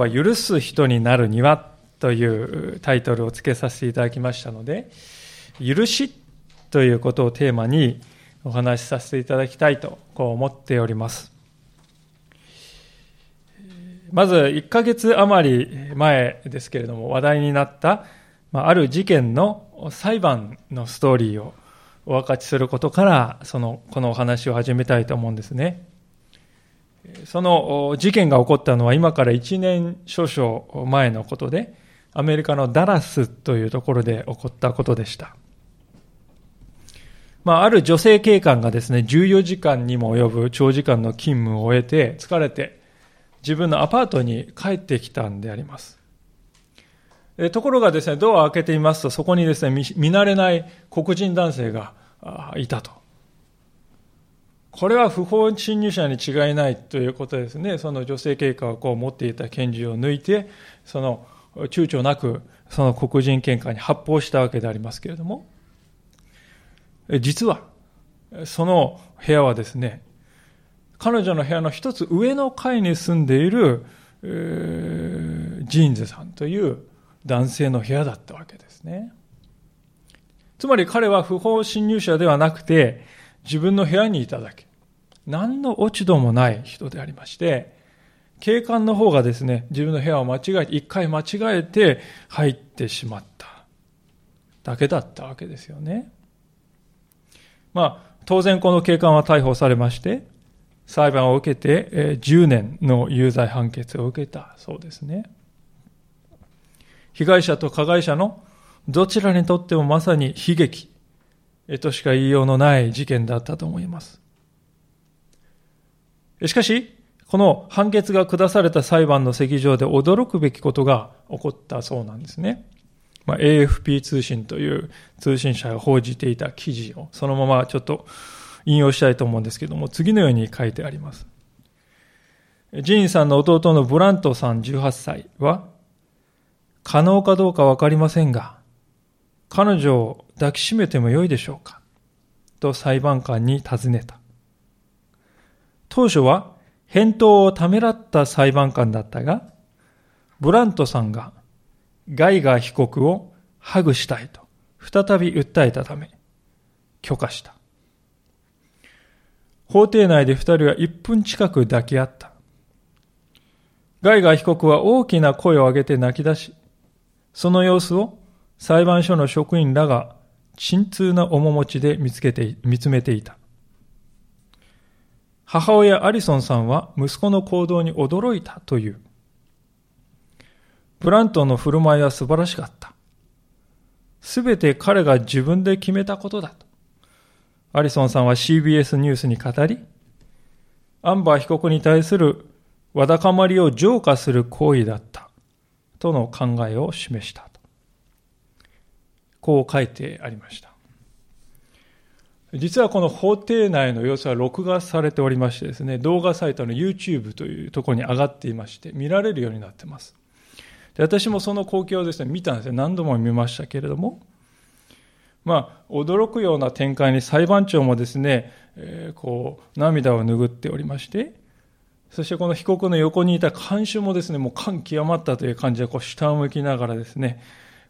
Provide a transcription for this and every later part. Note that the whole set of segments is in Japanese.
は許す人になるにはというタイトルを付けさせていただきましたので、許しということをテーマにお話しさせていただきたいとこう思っております。まず1ヶ月余り前ですけれども話題になったある事件の裁判のストーリーをお分かちすることからそのこのお話を始めたいと思うんですね。その事件が起こったのは今から1年少々前のことで、アメリカのダラスというところで起こったことでした。まあ、ある女性警官がですね、14時間にも及ぶ長時間の勤務を終えて疲れて自分のアパートに帰ってきたんであります。ところがですね、ドアを開けてみますと、そこにですね、見慣れない黒人男性がいたと。これは不法侵入者に違いないということですね。その女性警官がこう持っていた拳銃を抜いて、その躊躇なくその黒人警官に発砲したわけでありますけれども、実は、その部屋はですね、彼女の部屋の一つ上の階に住んでいる、ジーンズさんという男性の部屋だったわけですね。つまり彼は不法侵入者ではなくて、自分の部屋にいただけ。何の落ち度もない人でありまして、警官の方がですね、自分の部屋を間違えて、一回間違えて入ってしまった。だけだったわけですよね。まあ、当然この警官は逮捕されまして、裁判を受けて10年の有罪判決を受けたそうですね。被害者と加害者のどちらにとってもまさに悲劇としか言いようのない事件だったと思います。しかし、この判決が下された裁判の席上で驚くべきことが起こったそうなんですね。まあ、AFP 通信という通信社が報じていた記事をそのままちょっと引用したいと思うんですけども、次のように書いてあります。ジーンさんの弟のブラントさん18歳は、可能かどうかわかりませんが、彼女を抱きしめてもよいでしょうか？と裁判官に尋ねた。当初は返答をためらった裁判官だったが、ブラントさんがガイガー被告をハグしたいと再び訴えたため、許可した。法廷内で二人は一分近く抱き合った。ガイガー被告は大きな声を上げて泣き出し、その様子を裁判所の職員らが沈痛な面持ちで見つけて、見つめていた。母親アリソンさんは息子の行動に驚いたという。ブラントンの振る舞いは素晴らしかった。すべて彼が自分で決めたことだと。アリソンさんは CBS ニュースに語り、アンバー被告に対するわだかまりを浄化する行為だったとの考えを示した。こう書いてありました。実はこの法廷内の様子は録画されておりましてですね、動画サイトの YouTube というところに上がっていまして、見られるようになってます。で私もその光景をですね、見たんですよ。何度も見ましたけれども、まあ、驚くような展開に裁判長もですね、えー、こう、涙を拭っておりまして、そしてこの被告の横にいた看守もですね、もう感極まったという感じで、こう、下を向きながらですね、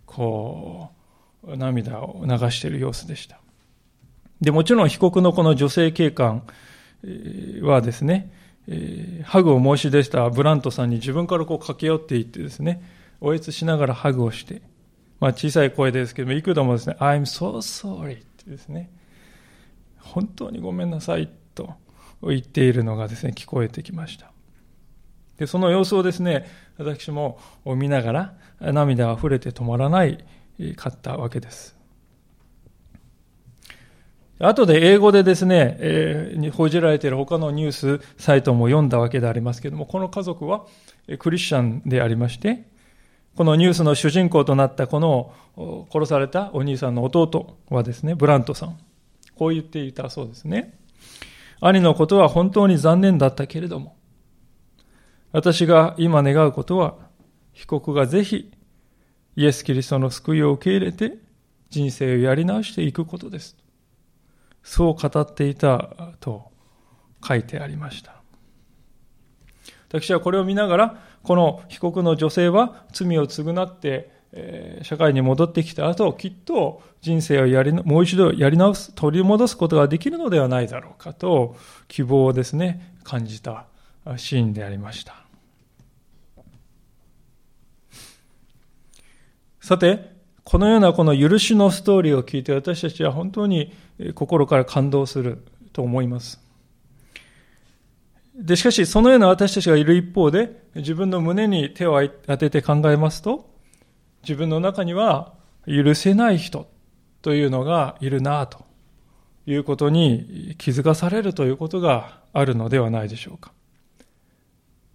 こう、涙を流している様子でした。で、もちろん被告のこの女性警官はですね、ハグを申し出したブラントさんに自分からこう駆け寄っていってですね、おえつしながらハグをして、まあ小さい声ですけども、幾度もですね、I'm so sorry ってですね、本当にごめんなさいと言っているのがですね、聞こえてきました。で、その様子をですね、私も見ながら涙が溢れて止まらないかったわけです。後で英語でですね、えー、報じられている他のニュースサイトも読んだわけでありますけれども、この家族はクリスチャンでありまして、このニュースの主人公となったこの殺されたお兄さんの弟はですね、ブラントさん。こう言っていたそうですね。兄のことは本当に残念だったけれども、私が今願うことは、被告がぜひイエス・キリストの救いを受け入れて人生をやり直していくことです。そう語っていたと書いてありました。私はこれを見ながら、この被告の女性は罪を償って、え、社会に戻ってきた後、きっと人生をやり、もう一度やり直す、取り戻すことができるのではないだろうかと、希望をですね、感じたシーンでありました。さて、このようなこの許しのストーリーを聞いて私たちは本当に心から感動すると思います。で、しかしそのような私たちがいる一方で自分の胸に手を当てて考えますと自分の中には許せない人というのがいるなということに気づかされるということがあるのではないでしょうか。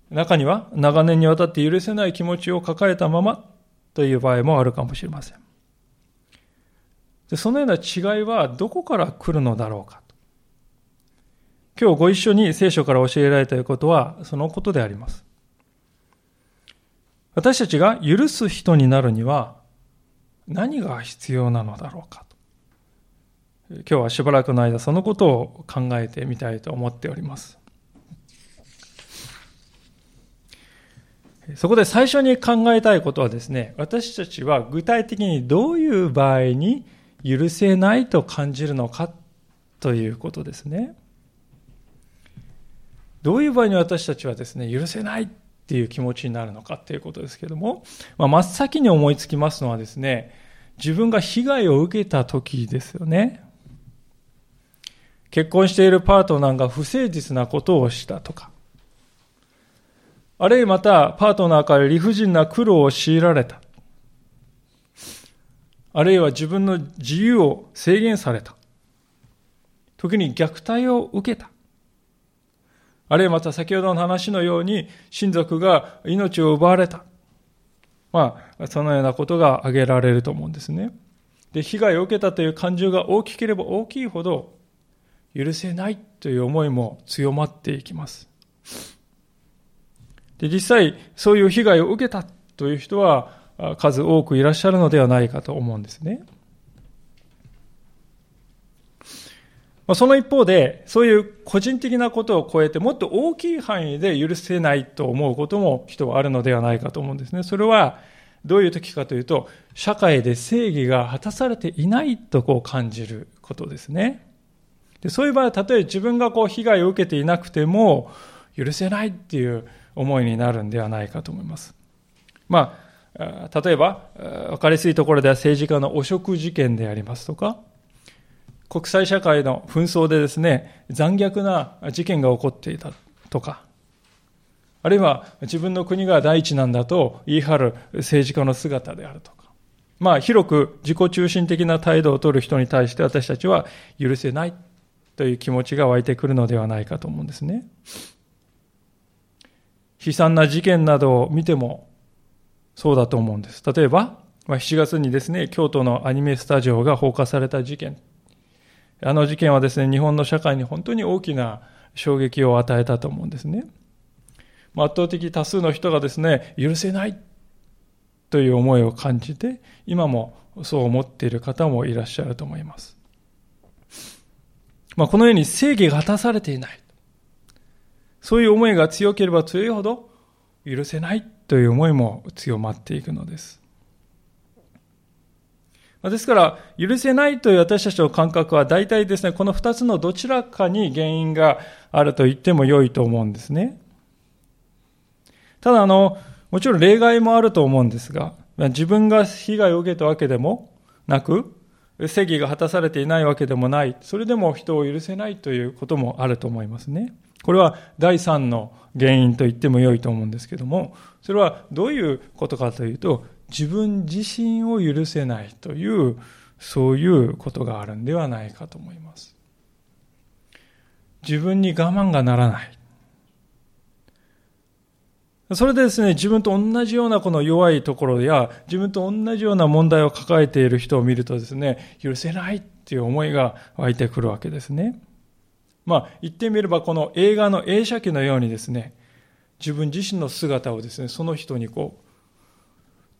中には長年にわたって許せない気持ちを抱えたままという場合もあるかもしれません。でそのような違いはどこから来るのだろうか今日ご一緒に聖書から教えられたことはそのことであります。私たちが許す人になるには何が必要なのだろうかと今日はしばらくの間そのことを考えてみたいと思っております。そこで最初に考えたいことはですね、私たちは具体的にどういう場合に許せないと感じるのかということですね。どういう場合に私たちはですね、許せないっていう気持ちになるのかっていうことですけども、まあ、真っ先に思いつきますのはですね、自分が被害を受けた時ですよね。結婚しているパートナーが不誠実なことをしたとか、あるいはまた、パートナーから理不尽な苦労を強いられた。あるいは自分の自由を制限された。時に虐待を受けた。あるいはまた先ほどの話のように親族が命を奪われた。まあ、そのようなことが挙げられると思うんですね。で、被害を受けたという感情が大きければ大きいほど、許せないという思いも強まっていきます。で、実際、そういう被害を受けたという人は数多くいらっしゃるのではないかと思うんですね。その一方で、そういう個人的なことを超えて、もっと大きい範囲で許せないと思うことも人はあるのではないかと思うんですね。それは、どういう時かというと、社会で正義が果たされていないとこう感じることですね。でそういう場合は、たとえ自分がこう被害を受けていなくても、許せないっていう思いになるんではないかと思います。まあ、例えば、分かりやすいところでは政治家の汚職事件でありますとか、国際社会の紛争でですね、残虐な事件が起こっていたとか、あるいは自分の国が第一なんだと言い張る政治家の姿であるとか、まあ広く自己中心的な態度を取る人に対して私たちは許せないという気持ちが湧いてくるのではないかと思うんですね。悲惨な事件などを見てもそうだと思うんです。例えばま、7月にですね、京都のアニメスタジオが放火された事件。あの事件はですね、日本の社会に本当に大きな衝撃を与えたと思うんですね。圧倒的多数の人がですね、許せないという思いを感じて、今もそう思っている方もいらっしゃると思います。まあ、このように正義が果たされていない。そういう思いが強ければ強いほど許せないという思いも強まっていくのです。ですから、許せないという私たちの感覚は大体ですね、この二つのどちらかに原因があると言っても良いと思うんですね。ただ、あの、もちろん例外もあると思うんですが、自分が被害を受けたわけでもなく、正義が果たされていないわけでもない、それでも人を許せないということもあると思いますね。これは第三の原因と言っても良いと思うんですけども、それはどういうことかというと、自分自身を許せないという、そういうことがあるんではないかと思います。自分に我慢がならない。それでですね、自分と同じようなこの弱いところや、自分と同じような問題を抱えている人を見るとですね、許せないっていう思いが湧いてくるわけですね。まあ、言ってみればこの映画の映写機のようにですね、自分自身の姿をですね、その人にこう、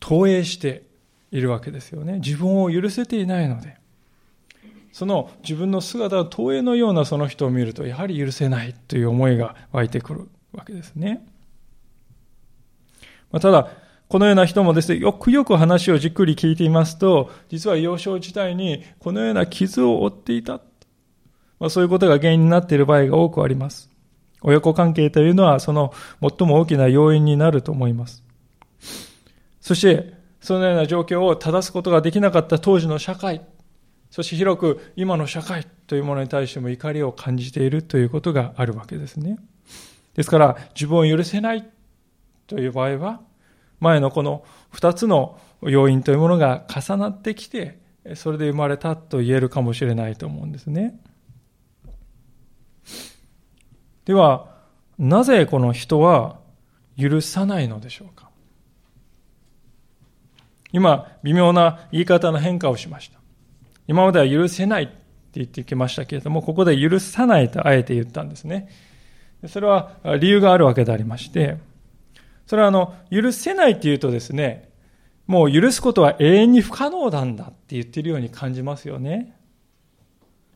投影しているわけですよね。自分を許せていないので。その自分の姿を投影のようなその人を見ると、やはり許せないという思いが湧いてくるわけですね。まあ、ただ、このような人もですね、よくよく話をじっくり聞いていますと、実は幼少時代にこのような傷を負っていた。まあ、そういうことが原因になっている場合が多くあります。親子関係というのはその最も大きな要因になると思います。そして、そのような状況を正すことができなかった当時の社会、そして広く今の社会というものに対しても怒りを感じているということがあるわけですね。ですから、自分を許せないという場合は、前のこの二つの要因というものが重なってきて、それで生まれたと言えるかもしれないと思うんですね。では、なぜこの人は許さないのでしょうか？今、微妙な言い方の変化をしました。今までは許せないって言ってきましたけれども、ここで許さないとあえて言ったんですね。それは理由があるわけでありまして、それはあの、許せないって言うとですね、もう許すことは永遠に不可能なんだって言ってるように感じますよね。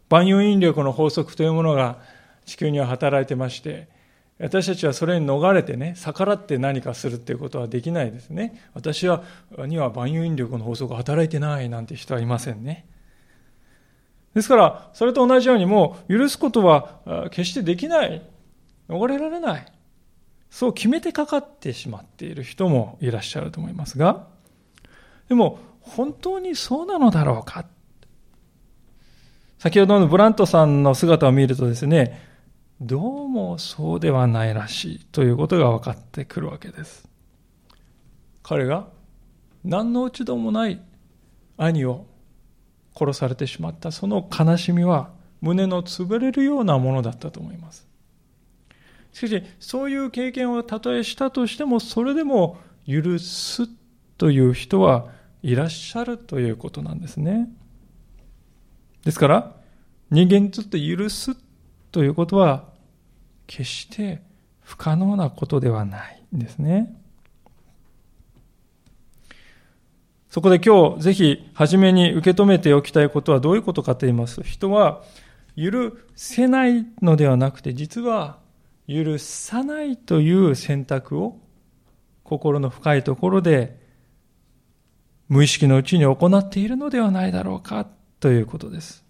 万有引力の法則というものが地球には働いてまして、私たちはそれに逃れてね、逆らって何かするっていうことはできないですね。私は、には万有引力の法則が働いてないなんて人はいませんね。ですから、それと同じようにもう、許すことは決してできない。逃れられない。そう決めてかかってしまっている人もいらっしゃると思いますが、でも、本当にそうなのだろうか先ほどのブラントさんの姿を見るとですね、どうもそうではないらしいということが分かってくるわけです。彼が何の落ち度もない兄を殺されてしまったその悲しみは胸の潰れるようなものだったと思います。しかし、そういう経験をたとえしたとしても、それでも許すという人はいらっしゃるということなんですね。ですから、人間にとって許すということは決して不可能なことではないんですね。そこで今日ぜひ初めに受け止めておきたいことはどういうことかと言います、人は許せないのではなくて、実は許さないという選択を心の深いところで無意識のうちに行っているのではないだろうかということです。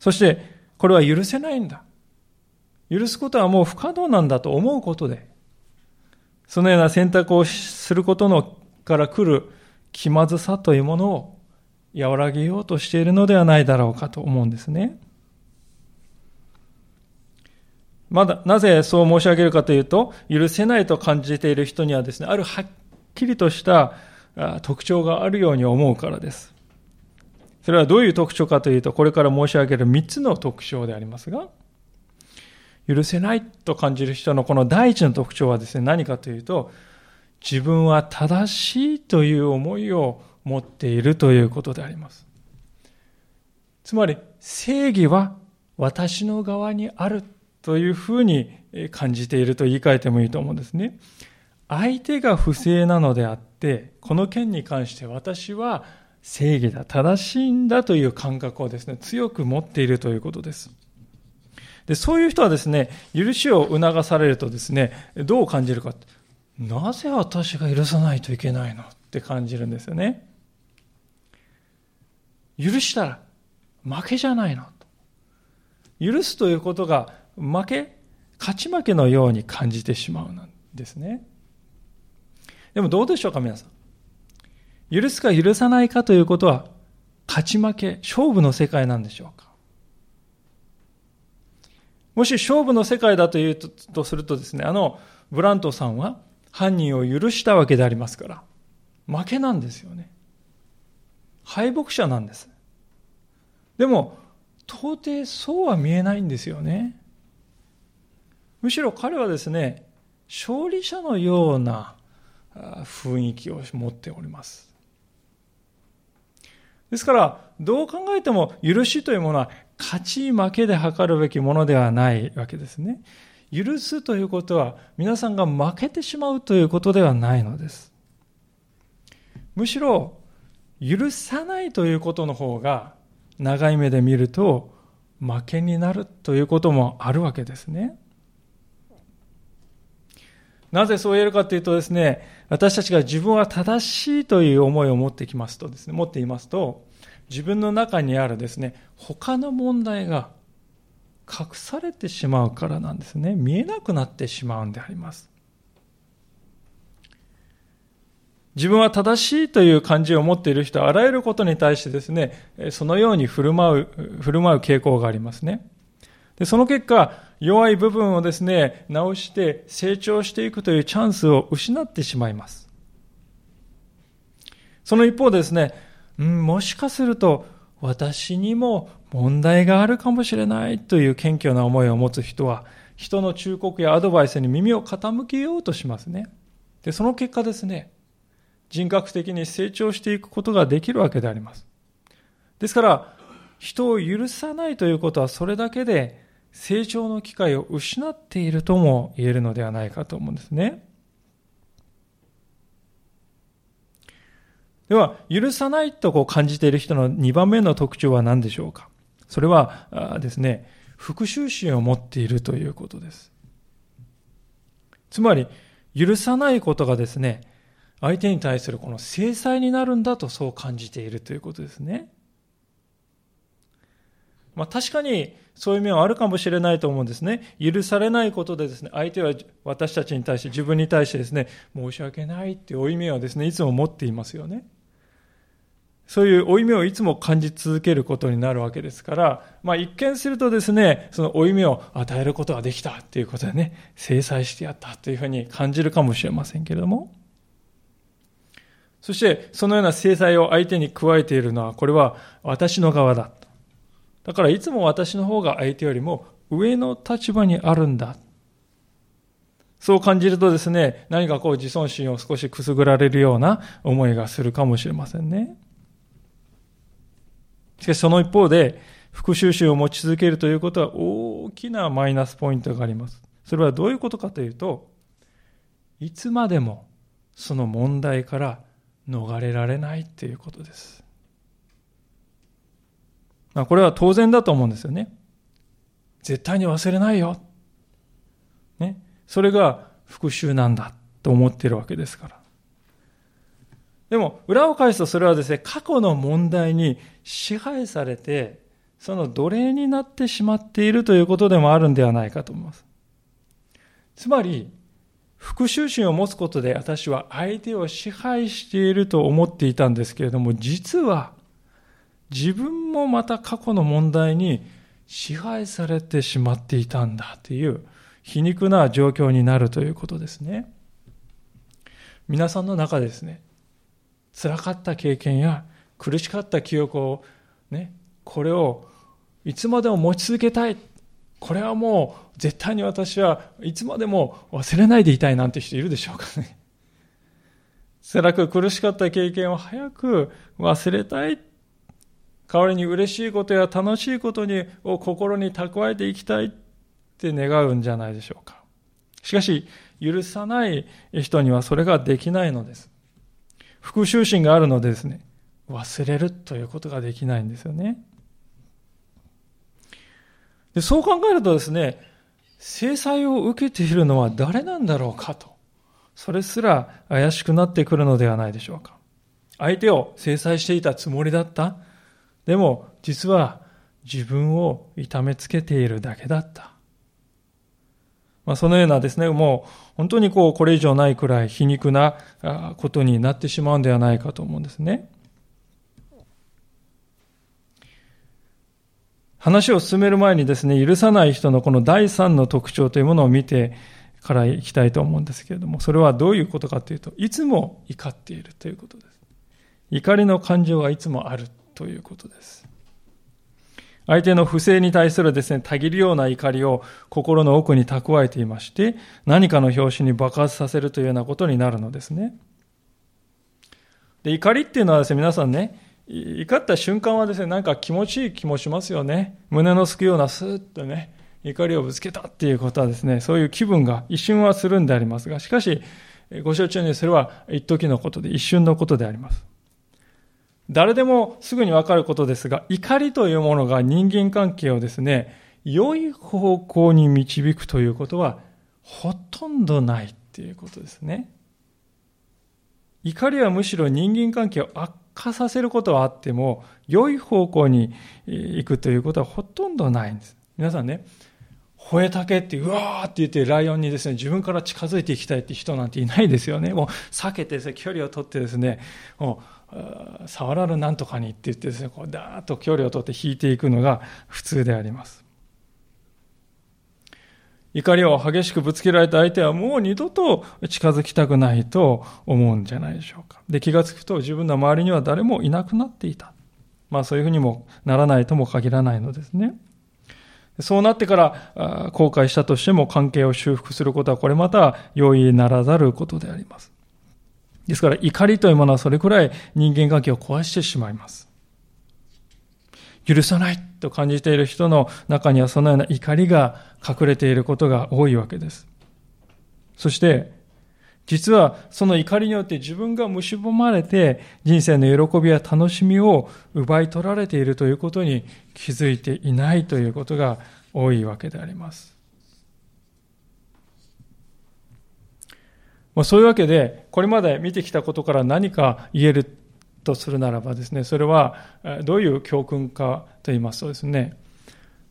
そして、これは許せないんだ。許すことはもう不可能なんだと思うことで、そのような選択をすることのから来る気まずさというものを和らげようとしているのではないだろうかと思うんですね。まだ、なぜそう申し上げるかというと、許せないと感じている人にはですね、あるはっきりとした特徴があるように思うからです。それはどういう特徴かというと、これから申し上げる3つの特徴でありますが、許せないと感じる人のこの第一の特徴はですね、何かというと、自分は正しいという思いを持っているということであります。つまり、正義は私の側にあるというふうに感じていると言い換えてもいいと思うんですね。相手が不正なのであって、この件に関して私は正義だ、正しいんだという感覚をですね、強く持っているということです。で、そういう人はですね、許しを促されるとですね、どう感じるか。なぜ私が許さないといけないのって感じるんですよね。許したら負けじゃないの。許すということが負け、勝ち負けのように感じてしまうんですね。でもどうでしょうか、皆さん。許すか許さないかということは、勝ち負け、勝負の世界なんでしょうか。もし勝負の世界だというとするとですね、あの、ブラントさんは犯人を許したわけでありますから、負けなんですよね。敗北者なんです。でも、到底そうは見えないんですよね。むしろ彼はですね、勝利者のような雰囲気を持っております。ですから、どう考えても許しというものは勝ち負けで測るべきものではないわけですね。許すということは皆さんが負けてしまうということではないのです。むしろ、許さないということの方が長い目で見ると負けになるということもあるわけですね。なぜそう言えるかというとですね、私たちが自分は正しいという思いを持ってきますとですね、持っていますと、自分の中にあるですね、他の問題が隠されてしまうからなんですね。見えなくなってしまうんであります。自分は正しいという感じを持っている人はあらゆることに対してですね、そのように振る舞う、振る舞う傾向がありますね。でその結果、弱い部分をですね、直して成長していくというチャンスを失ってしまいます。その一方ですね、うん、もしかすると私にも問題があるかもしれないという謙虚な思いを持つ人は、人の忠告やアドバイスに耳を傾けようとしますね。で、その結果ですね、人格的に成長していくことができるわけであります。ですから、人を許さないということはそれだけで成長の機会を失っているとも言えるのではないかと思うんですね。では、許さないとこう感じている人の2番目の特徴は何でしょうか？それはですね、復讐心を持っているということです。つまり、許さないことがですね、相手に対するこの制裁になるんだとそう感じているということですね。まあ確かにそういう面はあるかもしれないと思うんですね。許されないことでですね、相手は私たちに対して、自分に対してですね、申し訳ないっていう負い目をですね、いつも持っていますよね。そういう負い目をいつも感じ続けることになるわけですから、まあ一見するとですね、その負い目を与えることができたっていうことでね、制裁してやったというふうに感じるかもしれませんけれども、そして、そのような制裁を相手に加えているのは、これは私の側だ。だから、いつも私の方が相手よりも上の立場にあるんだ。そう感じるとですね、何かこう自尊心を少しくすぐられるような思いがするかもしれませんね。しかしその一方で、復讐心を持ち続けるということは大きなマイナスポイントがあります。それはどういうことかというと、いつまでもその問題から逃れられないということです。まあ、これは当然だと思うんですよね。絶対に忘れないよ。ね。それが復讐なんだと思っているわけですから。でも、裏を返すとそれはですね、過去の問題に支配されて、その奴隷になってしまっているということでもあるんではないかと思います。つまり、復讐心を持つことで私は相手を支配していると思っていたんですけれども、実は自分もまた過去の問題に支配されてしまっていたんだという皮肉な状況になるということですね。皆さんの中でですね、辛かった経験や苦しかった記憶をね、これをいつまでも持ち続けたい。これはもう絶対に私はいつまでも忘れないでいたいなんて人いるでしょうかね。辛く苦しかった経験を早く忘れたい。代わりに嬉しいことや楽しいことにを心に蓄えていきたいって願うんじゃないでしょうか。しかし、許さない人にはそれができないのです。復讐心があるのでですね、忘れるということができないんですよね。でそう考えるとですね、制裁を受けているのは誰なんだろうかと。それすら怪しくなってくるのではないでしょうか。相手を制裁していたつもりだった。でも、実は自分を痛めつけているだけだった。まあ、そのようなですね、もう本当にこう、これ以上ないくらい皮肉なことになってしまうんではないかと思うんですね。話を進める前にですね、許さない人のこの第三の特徴というものを見てからいきたいと思うんですけれども、それはどういうことかというと、いつも怒っているということです。怒りの感情がいつもあるということです。相手の不正に対するですね、たぎるような怒りを心の奥に蓄えていまして、何かの拍子に爆発させるというようなことになるのですね。で、怒りっていうのはですね、皆さんね、怒った瞬間はですね、なんか気持ちいい気もしますよね。胸のすくようなスーッとね、怒りをぶつけたっていうことはですね、そういう気分が一瞬はするんでありますが、しかし、ご承知のようにそれは一時のことで、一瞬のことであります。誰でもすぐにわかることですが、怒りというものが人間関係をですね、良い方向に導くということはほとんどないっていうことですね。怒りはむしろ人間関係を悪化させることはあっても、良い方向に行くということはほとんどないんです。皆さんね、吠えたけって、うわーって言ってライオンにですね、自分から近づいていきたいって人なんていないですよね。もう避けて、距離を取ってですね、もう、触らぬなんとかにって言ってですね、こうダーッと距離を取って引いていくのが普通であります。怒りを激しくぶつけられた相手はもう二度と近づきたくないと思うんじゃないでしょうか。で、気がつくと自分の周りには誰もいなくなっていた。まあそういうふうにもならないとも限らないのですね。そうなってから後悔したとしても関係を修復することはこれまた容易ならざることであります。ですから怒りというものはそれくらい人間関係を壊してしまいます。許さないと感じている人の中にはそのような怒りが隠れていることが多いわけです。そして、実はその怒りによって自分が蝕まれて人生の喜びや楽しみを奪い取られているということに気づいていないということが多いわけであります。まあそういうわけで、これまで見てきたことから何か言えるとするならばですね、それはどういう教訓かと言いますとですね、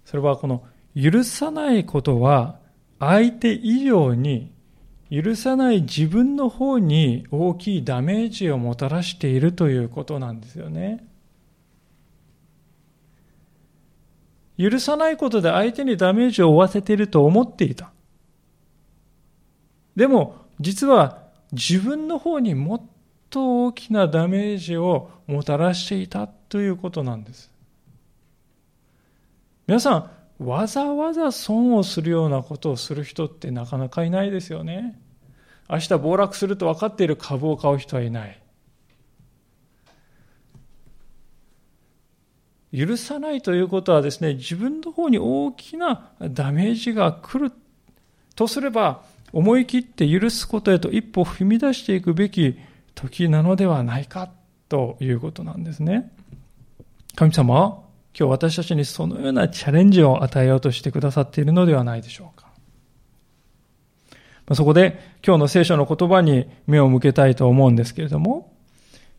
それはこの許さないことは相手以上に許さない自分の方に大きいダメージをもたらしているということなんですよね。許さないことで相手にダメージを負わせていると思っていた。でも、実は自分の方にもっと大きなダメージをもたらしていたということなんです。皆さん、わざわざ損をするようなことをする人ってなかなかいないですよね。明日暴落すると分かっている株を買う人はいない。許さないということはですね、自分の方に大きなダメージが来るとすれば、思い切って許すことへと一歩踏み出していくべき時なのではないかということなんですね。神様は今日私たちにそのようなチャレンジを与えようとしてくださっているのではないでしょうか。そこで今日の聖書の言葉に目を向けたいと思うんですけれども、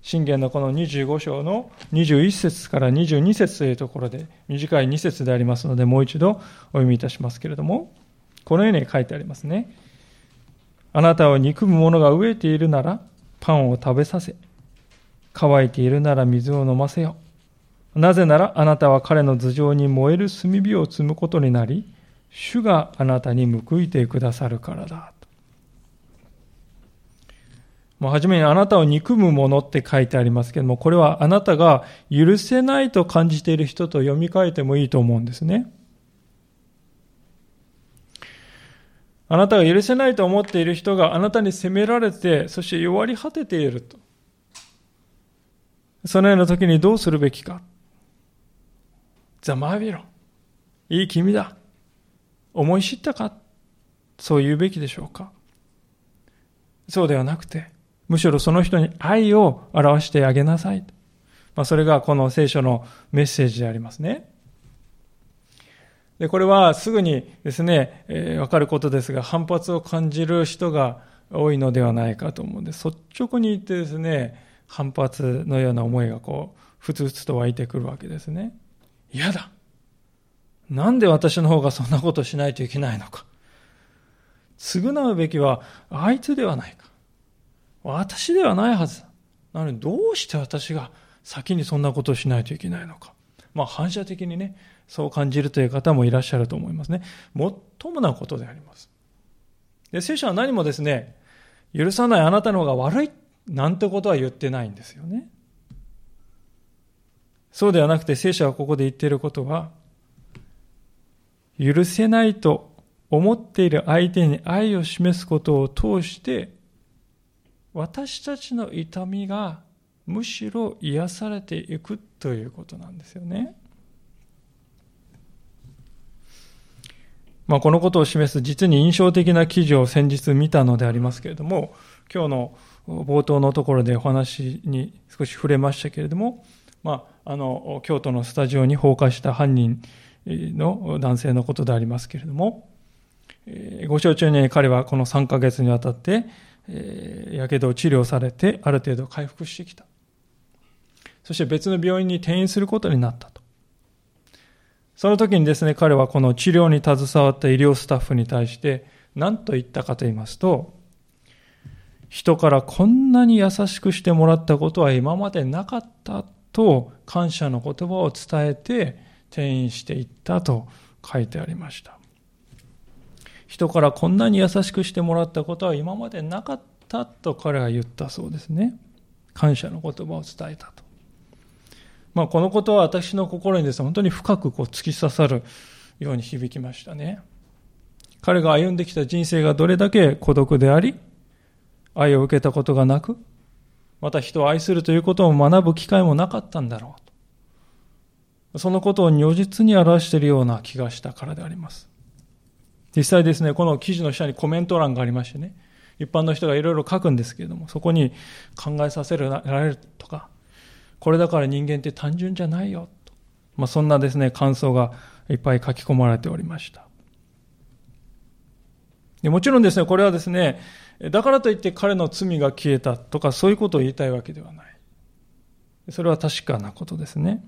信玄のこの25章の21節から22節というところで短い2節でありますのでもう一度お読みいたしますけれども、このように書いてありますね。あなたを憎む者が飢えているなら、パンを食べさせ、乾いているなら水を飲ませよ。なぜならあなたは彼の頭上に燃える炭火を積むことになり、主があなたに報いてくださるからだ。もう初めにあなたを憎むものって書いてありますけども、これはあなたが許せないと感じている人と読み替えてもいいと思うんですね。あなたが許せないと思っている人があなたに責められて、そして弱り果てていると。そのような時にどうするべきか。ざまあびろ。いい君だ。思い知ったかそう言うべきでしょうかそうではなくて、むしろその人に愛を表してあげなさい。まあ、それがこの聖書のメッセージでありますね。で、これはすぐにですね、えー、わかることですが、反発を感じる人が多いのではないかと思うんです。率直に言ってですね、反発のような思いがこう、ふつふつと湧いてくるわけですね。嫌だ。なんで私の方がそんなことしないといけないのか。償うべきはあいつではないか。私ではないはずなのにどうして私が先にそんなことをしないといけないのか。まあ反射的にね、そう感じるという方もいらっしゃると思いますね。もっともなことであります。で、聖書は何もですね、許さないあなたの方が悪いなんてことは言ってないんですよね。そうではなくて聖書はここで言っていることは、許せないと思っている相手に愛を示すことを通して、私たちの痛みがむしろ癒されていくということなんですよね。まあ、このことを示す実に印象的な記事を先日見たのでありますけれども、今日の冒頭のところでお話に少し触れましたけれども、まあ、あの、京都のスタジオに放火した犯人の男性のことでありますけれども、ご承知のように彼はこの3ヶ月にわたって、やけどを治療されて、ある程度回復してきた。そして別の病院に転院することになった。その時にですね、彼はこの治療に携わった医療スタッフに対して、何と言ったかと言いますと、人からこんなに優しくしてもらったことは今までなかったと感謝の言葉を伝えて転院していったと書いてありました。人からこんなに優しくしてもらったことは今までなかったと彼は言ったそうですね。感謝の言葉を伝えたと。まあ、このことは私の心にですね、本当に深くこう突き刺さるように響きましたね。彼が歩んできた人生がどれだけ孤独であり、愛を受けたことがなく、また人を愛するということを学ぶ機会もなかったんだろう。そのことを如実に表しているような気がしたからであります。実際ですね、この記事の下にコメント欄がありましてね、一般の人がいろいろ書くんですけれども、そこに考えさせられるとか、これだから人間って単純じゃないよと、まあ、そんなですね、感想がいっぱい書き込まれておりました。でもちろんですね、これはですね、だからといって彼の罪が消えたとかそういうことを言いたいわけではない。それは確かなことですね。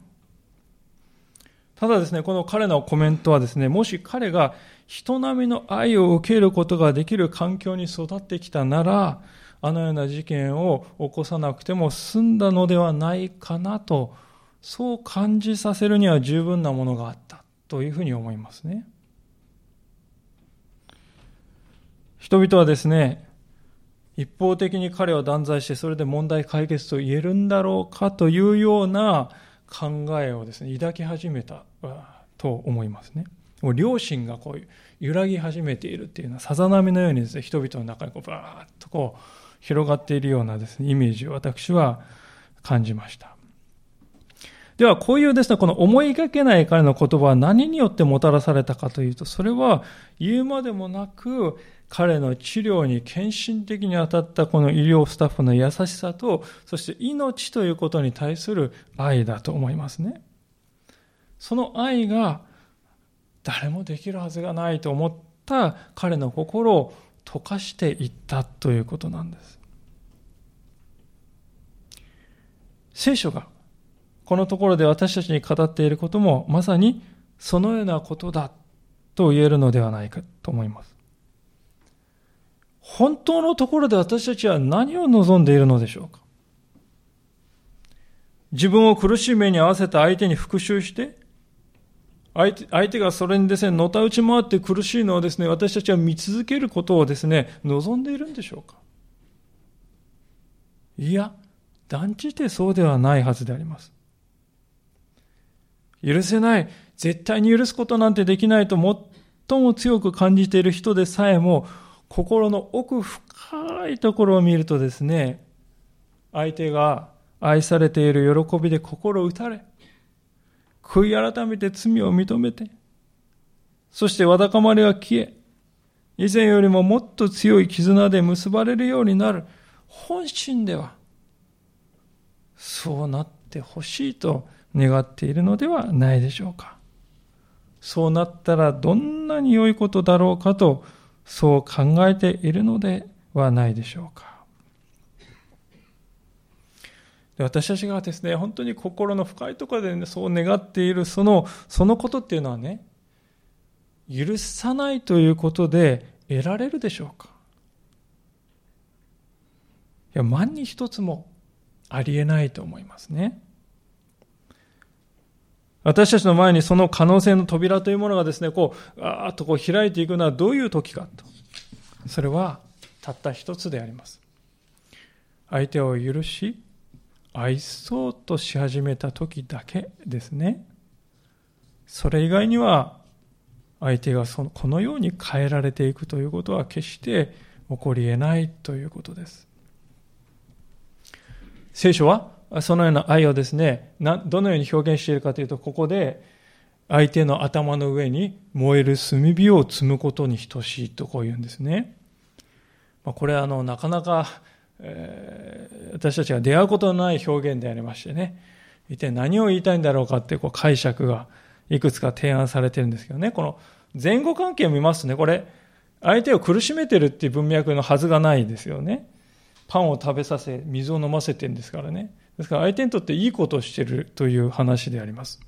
ただですね、この彼のコメントはですね、もし彼が人並みの愛を受けることができる環境に育ってきたなら、あのような事件を起こさなくても済んだのではないかなと、そう感じさせるには十分なものがあったというふうに思いますね。人々はですね、一方的に彼を断罪してそれで問題解決と言えるんだろうかというような考えをですね、抱き始めたと思いますね。もう両親がこう揺らぎ始めているっていうのはさざ波のようにですね、人々の中にこうバーッとこう広がっているようなですね、イメージを私は感じました。では、こういうですね、この思いがけない彼の言葉は何によってもたらされたかというと、それは言うまでもなく、彼の治療に献身的に当たったこの医療スタッフの優しさと、そして命ということに対する愛だと思いますね。その愛が誰もできるはずがないと思った彼の心を溶かしていったということなんです。聖書がこのところで私たちに語っていることもまさにそのようなことだと言えるのではないかと思います。本当のところで私たちは何を望んでいるのでしょうか？自分を苦しい目に合わせた相手に復讐して、相手相手がそれにですね、のたうち回って苦しいのをですね、私たちは見続けることをですね、望んでいるんでしょうか？いや、断じてそうではないはずであります。許せない、絶対に許すことなんてできないと最も強く感じている人でさえも、心の奥深いところを見るとですね、相手が愛されている喜びで心を打たれ、悔い改めて罪を認めて、そしてわだかまりは消え、以前よりももっと強い絆で結ばれるようになる本心では、そうなってほしいと願っているのではないでしょうか。そうなったらどんなに良いことだろうかとそう考えているのではないでしょうか。私たちがですね、本当に心の深いところで、ね、そう願っているその、そのことっていうのはね、許さないということで得られるでしょうかいや、万に一つもありえないと思いますね。私たちの前にその可能性の扉というものがですね、こう、あーっとこう開いていくのはどういう時かと。それはたった一つであります。相手を許し、愛そうとし始めた時だけですね。それ以外には、相手がそのこのように変えられていくということは決して起こり得ないということです。聖書はそのような愛をですね、どのように表現しているかというと、ここで、相手の頭の上に燃える炭火を積むことに等しいとこう言うんですね。まあこれはあの、なかなか、えー、私たちが出会うことのない表現でありましてね、一体何を言いたいんだろうかってこう解釈がいくつか提案されてるんですけどね、この前後関係を見ますとね、これ、相手を苦しめてるっていう文脈のはずがないですよね。パンを食べさせ、水を飲ませてんですからね。ですから相手にとっていいことをしてるという話であります。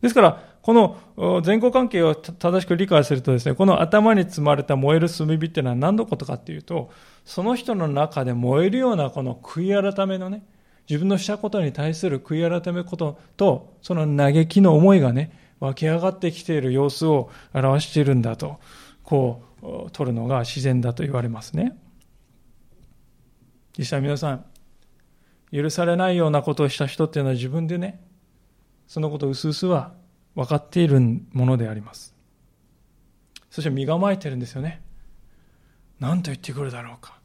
ですから、この前後関係を正しく理解するとですね、この頭に積まれた燃える炭火っていうのは何のことかっていうと、その人の中で燃えるようなこの悔い改めのね、自分のしたことに対する悔い改めことと、その嘆きの思いがね、湧き上がってきている様子を表しているんだと、こう、取るのが自然だと言われますね。実際皆さん、許されないようなことをした人っていうのは自分でね、そのことを薄々は分かっているものであります。そして身構えてるんですよね。何と言ってくるだろうか。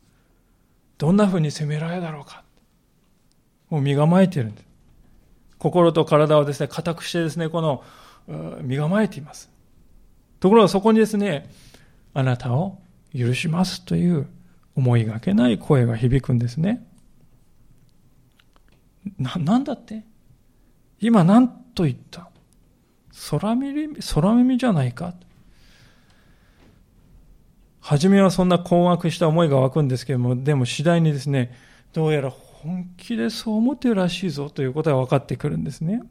どんなふうに責められるだろうか。もう身構えてるんです。心と体をですね、固くしてですね、この、身構えています。ところがそこにですね、あなたを許しますという思いがけない声が響くんですね。な、なんだって？今何と言った？空耳、空耳じゃないか？初めはそんな困惑した思いが湧くんですけども、でも次第にですね、どうやら本気でそう思ってるらしいぞということが分かってくるんですね。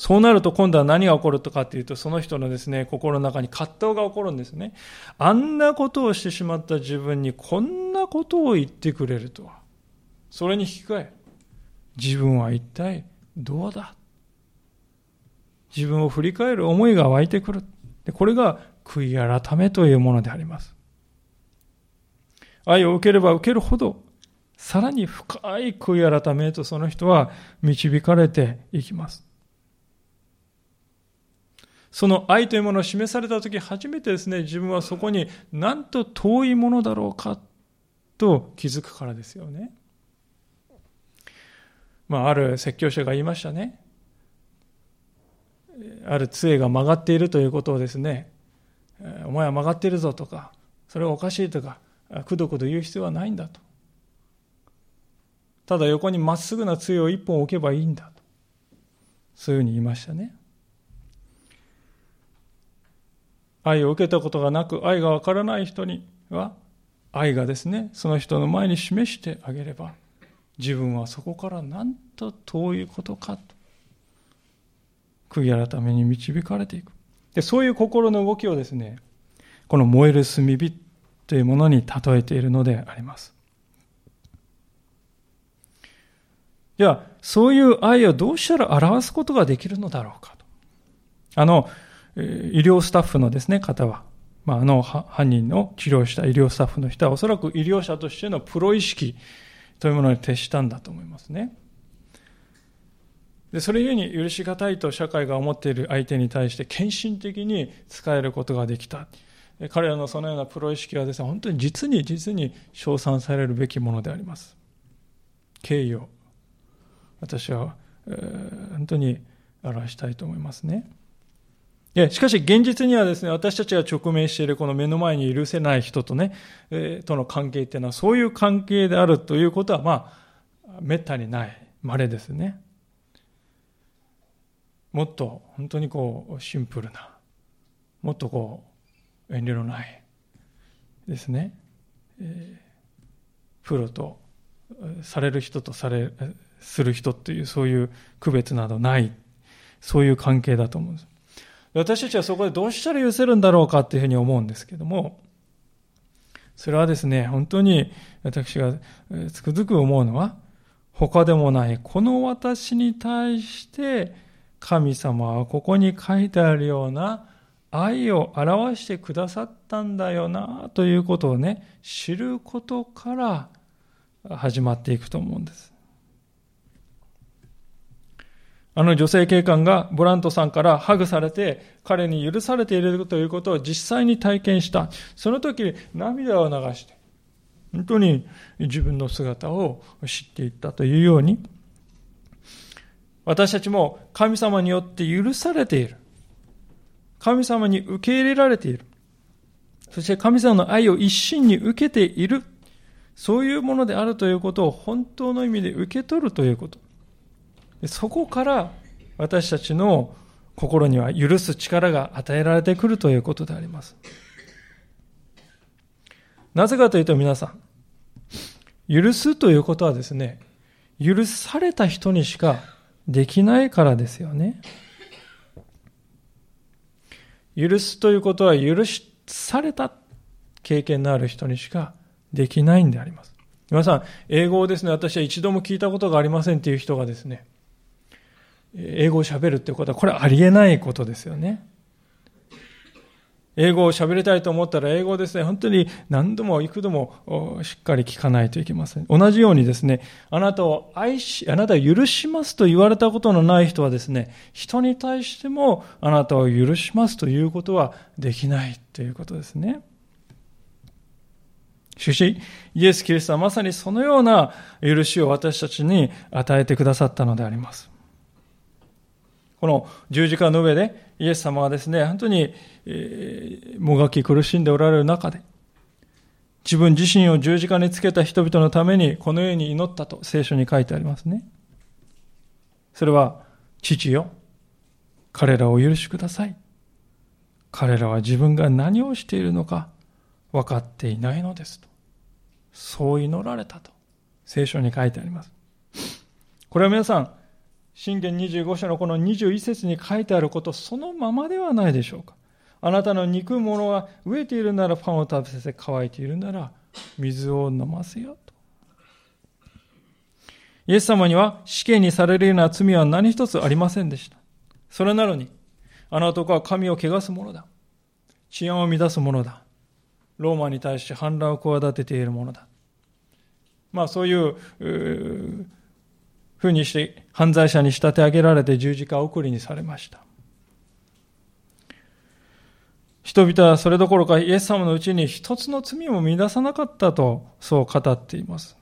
そうなると今度は何が起こるとかっていうと、その人のですね、心の中に葛藤が起こるんですね。あんなことをしてしまった自分にこんなことを言ってくれるとは。それに引き換え、自分は一体どうだ自分を振り返る思いが湧いてくる。これが悔い改めというものであります。愛を受ければ受けるほど、さらに深い悔い改めへとその人は導かれていきます。その愛というものを示されたとき初めてですね、自分はそこになんと遠いものだろうかと気づくからですよね。まあ、ある説教者が言いましたね。ある杖が曲がっているということをですね、お前は曲がっているぞとか、それはおかしいとか、くどくど言う必要はないんだと。ただ横にまっすぐな杖を一本置けばいいんだと。そういうふうに言いましたね。愛を受けたことがなく、愛がわからない人には、愛がですね、その人の前に示してあげれば、自分はそこからなんと遠いことかと。悔い改めに導かれていく。でそういう心の動きをですね、この燃える炭火というものに例えているのであります。じゃ、そういう愛をどうしたら表すことができるのだろうかと。あの、医療スタッフのですね、方は、まあ、あの犯人の治療した医療スタッフの人はおそらく医療者としてのプロ意識というものに徹したんだと思いますね。でそれゆえに許し難いと社会が思っている相手に対して献身的に使えることができた。彼らのそのようなプロ意識はですね、本当に実に実に称賛されるべきものであります。敬意を私は、えー、本当に表したいと思いますね。しかし現実にはですね、私たちが直面しているこの目の前に許せない人とね、えー、との関係っていうのはそういう関係であるということはまあ、めったにない、稀ですね。もっと本当にこうシンプルな、もっとこう遠慮のないですね、えー、プロとされる人とされ、する人っていうそういう区別などない、そういう関係だと思うんです。私たちはそこでどうしたら許せるんだろうかっていうふうに思うんですけども、それはですね、本当に私がつくづく思うのは、他でもない、この私に対して神様はここに書いてあるような愛を表してくださったんだよなということをね、知ることから始まっていくと思うんです。あの女性警官がブラントさんからハグされて彼に許されているということを実際に体験した。その時涙を流して、本当に自分の姿を知っていったというように、私たちも神様によって許されている。神様に受け入れられている。そして神様の愛を一心に受けている。そういうものであるということを本当の意味で受け取るということ。そこから私たちの心には許す力が与えられてくるということであります。なぜかというと皆さん、許すということはですね、許された人にしかできないからですよね。許すということは許された経験のある人にしかできないんであります。皆さん、英語をですね、私は一度も聞いたことがありませんっていう人がですね、英語を喋るってことは、これありえないことですよね。英語を喋りたいと思ったら、英語ですね、本当に何度も幾度もしっかり聞かないといけません。同じようにですね、あなたを愛し、あなたを許しますと言われたことのない人はですね、人に対してもあなたを許しますということはできないということですね。しかし、イエス・キリストはまさにそのような許しを私たちに与えてくださったのであります。この十字架の上でイエス様はですね、本当に、え、もがき苦しんでおられる中で、自分自身を十字架につけた人々のためにこのように祈ったと聖書に書いてありますね。それは、父よ、彼らを許しください。彼らは自分が何をしているのか分かっていないのですと。そう祈られたと。聖書に書いてあります。これは皆さん、信玄25章のこの21節に書いてあることそのままではないでしょうか。あなたの憎む者は飢えているならパンを食べさせ、乾いているなら水を飲ませよと。イエス様には死刑にされるような罪は何一つありませんでした。それなのに、あの男は神を汚す者だ。治安を乱す者だ。ローマに対して反乱を企てているものだ。まあそういうふうにして犯罪者に仕立て上げられて十字架送りにされました。人々はそれどころかイエス様のうちに一つの罪も乱さなかったとそう語っています。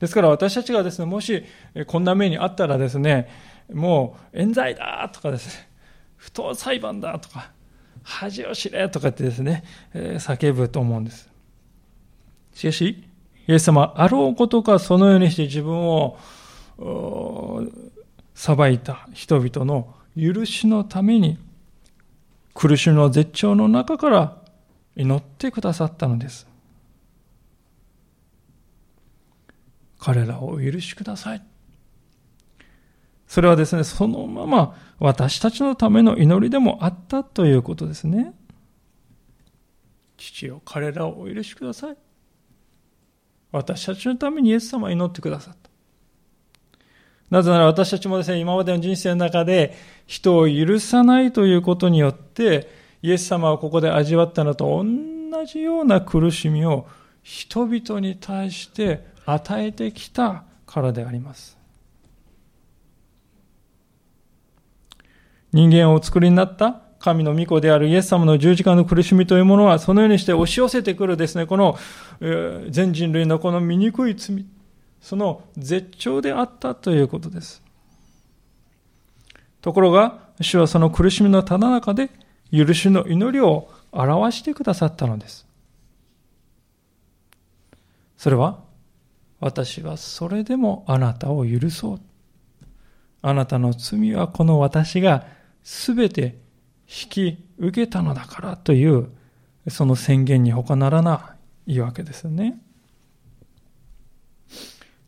ですから私たちがですね、もしこんな目にあったらですね、もう冤罪だとかですね、不当裁判だとか、恥を知れとかってですね、え、叫ぶと思うんです。しかし、イエス様あろうことかそのようにして自分を裁いた人々の許しのために苦しみの絶頂の中から祈ってくださったのです。彼らをお許しください。それはですね、そのまま私たちのための祈りでもあったということですね。父よ、彼らをお許しください。私たちのためにイエス様を祈ってくださった。なぜなら私たちもですね、今までの人生の中で人を許さないということによって、イエス様はここで味わったのと同じような苦しみを人々に対して与えてきたからであります。人間をお作りになった神の御子であるイエス様の十字架の苦しみというものは、そのようにして押し寄せてくるですね、この、全人類のこの醜い罪、その絶頂であったということです。ところが、主はその苦しみのただ中で、許しの祈りを表してくださったのです。それは、私はそれでもあなたを許そう。あなたの罪はこの私がすべて引き受けたのだからという、その宣言に他ならないわけですよね。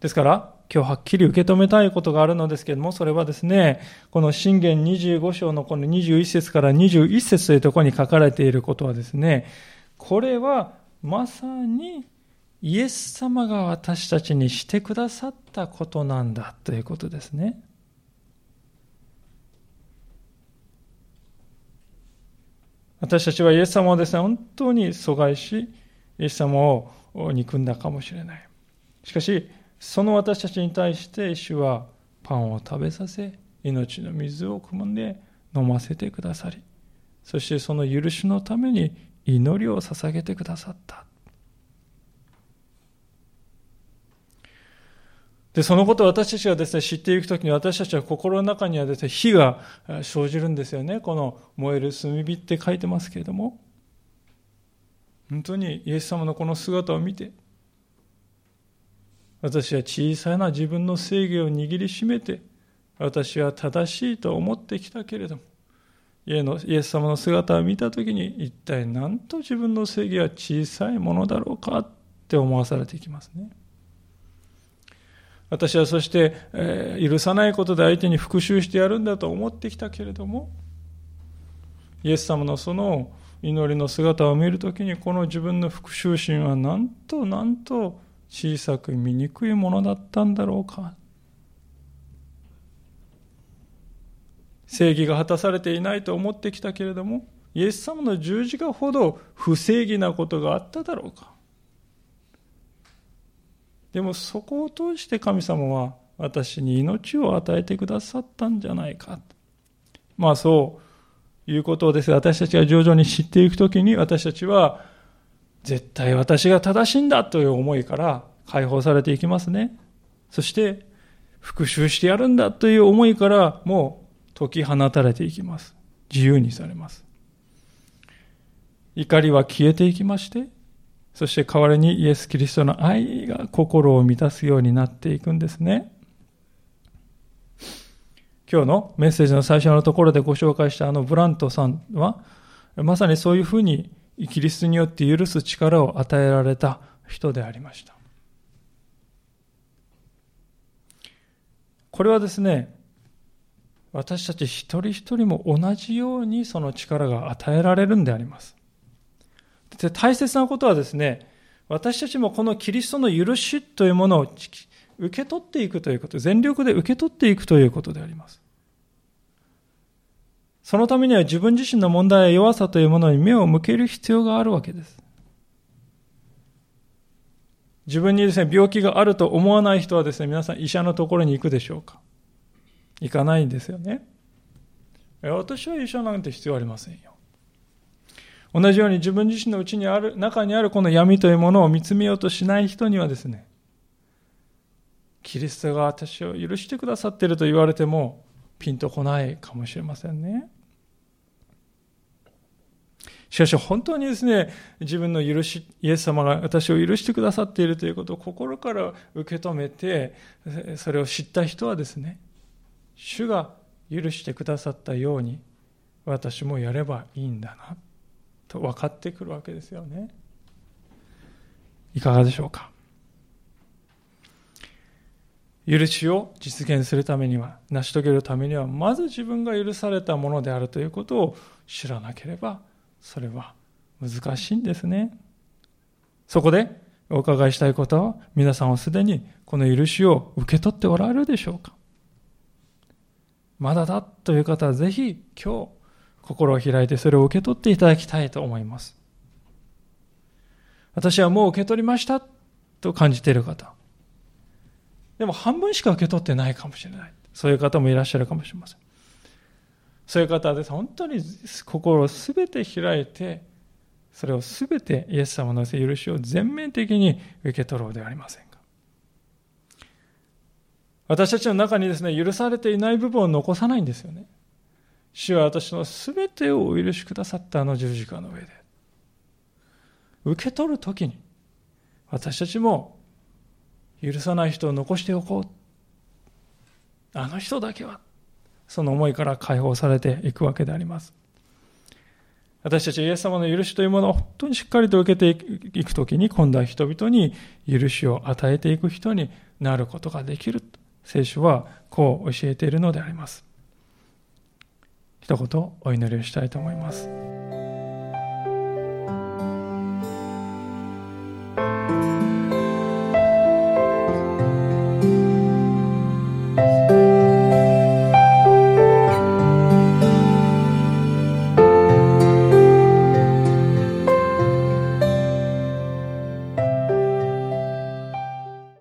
ですから、今日はっきり受け止めたいことがあるのですけれども、それはですね、この信玄25章のこの21節から21節というところに書かれていることはですね、これはまさにイエス様が私たちにしてくださったことなんだということですね。私たちはイエス様をですね、本当に阻害し、イエス様を憎んだかもしれない。しかし、その私たちに対して主はパンを食べさせ、命の水を汲んで飲ませてくださり、そしてその許しのために祈りを捧げてくださった。で、そのことを私たちがですね、知っていくときに私たちは心の中にはですね、火が生じるんですよね。この燃える炭火って書いてますけれども。本当にイエス様のこの姿を見て、私は小さな自分の正義を握りしめて、私は正しいと思ってきたけれども、イエス様の姿を見たときに一体何と自分の正義は小さいものだろうかって思わされていきますね。私はそして、えー、許さないことで相手に復讐してやるんだと思ってきたけれども、イエス様のその祈りの姿を見るときに、この自分の復讐心はなんとなんと小さく醜いものだったんだろうか。正義が果たされていないと思ってきたけれども、イエス様の十字架ほど不正義なことがあっただろうか。でもそこを通して神様は私に命を与えてくださったんじゃないか。まあそういうことをですね、私たちが徐々に知っていくときに私たちは絶対私が正しいんだという思いから解放されていきますね。そして復讐してやるんだという思いからもう解き放たれていきます。自由にされます。怒りは消えていきまして、そして代わりにイエス・キリストの愛が心を満たすようになっていくんですね。今日のメッセージの最初のところでご紹介したあのブラントさんは、まさにそういうふうにキリストによって許す力を与えられた人でありました。これはですね、私たち一人一人も同じようにその力が与えられるんであります。で大切なことはですね、私たちもこのキリストの許しというものを受け取っていくということ、全力で受け取っていくということであります。そのためには自分自身の問題や弱さというものに目を向ける必要があるわけです。自分にですね、病気があると思わない人はですね、皆さん医者のところに行くでしょうか？行かないんですよね。私は医者なんて必要ありませんよ。同じように自分自身のうちにある、中にあるこの闇というものを見つめようとしない人にはですね、キリストが私を許してくださっていると言われても、ピンとこないかもしれませんね。しかし本当にですね、自分の許し、イエス様が私を許してくださっているということを心から受け止めて、それを知った人はですね、主が許してくださったように、私もやればいいんだな。と分かってくるわけですよね。いかがでしょうか許しを実現するためには、成し遂げるためには、まず自分が許されたものであるということを知らなければ、それは難しいんですね。そこでお伺いしたいことは、皆さんはすでにこの許しを受け取っておられるでしょうか？まだだという方はぜひ今日心を開いてそれを受け取っていただきたいと思います。私はもう受け取りましたと感じている方。でも半分しか受け取ってないかもしれない。そういう方もいらっしゃるかもしれません。そういう方です、本当に心をすべて開いて、それをすべてイエス様の許しを全面的に受け取ろうではありませんか。私たちの中にですね、許されていない部分を残さないんですよね。主は私の全てをお許しくださったあの十字架の上で。受け取るときに、私たちも許さない人を残しておこう。あの人だけは、その思いから解放されていくわけであります。私たちイエス様の許しというものを本当にしっかりと受けていくときに、今度は人々に許しを与えていく人になることができると。聖書はこう教えているのであります。一言お祈りをしたいと思います。